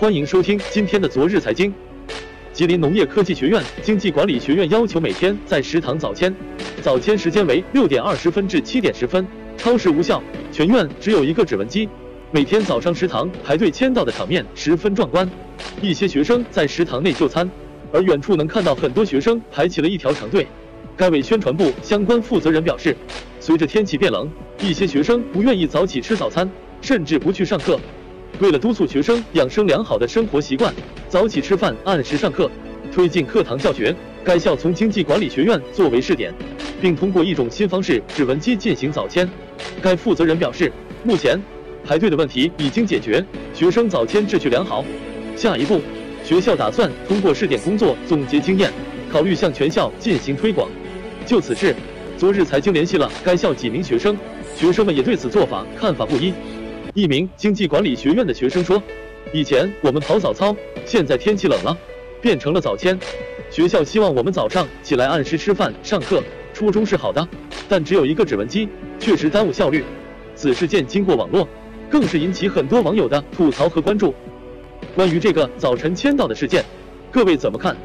欢迎收听今天的昨日财经。吉林农业科技学院经济管理学院要求每天在食堂早签，早签时间为六点二十分至七点十分，超时无效。全院只有一个指纹机，每天早上食堂排队签到的场面十分壮观。一些学生在食堂内就餐，而远处能看到很多学生排起了一条长队。该委宣传部相关负责人表示，随着天气变冷，一些学生不愿意早起吃早餐，甚至不去上课。为了督促学生养生良好的生活习惯，早起吃饭、按时上课，推进课堂教学，该校从经济管理学院作为试点，并通过一种新方式——指纹机进行早签。该负责人表示，目前排队的问题已经解决，学生早签秩序良好。下一步，学校打算通过试点工作总结经验，考虑向全校进行推广。就此事，昨日财经联系了该校几名学生，学生们也对此做法看法不一。一名经济管理学院的学生说：“以前我们跑早操，现在天气冷了，变成了早签。学校希望我们早上起来按时吃饭、上课，初衷是好的，但只有一个指纹机，确实耽误效率。”此事件经过网络，更是引起很多网友的吐槽和关注。关于这个早晨签到的事件，各位怎么看？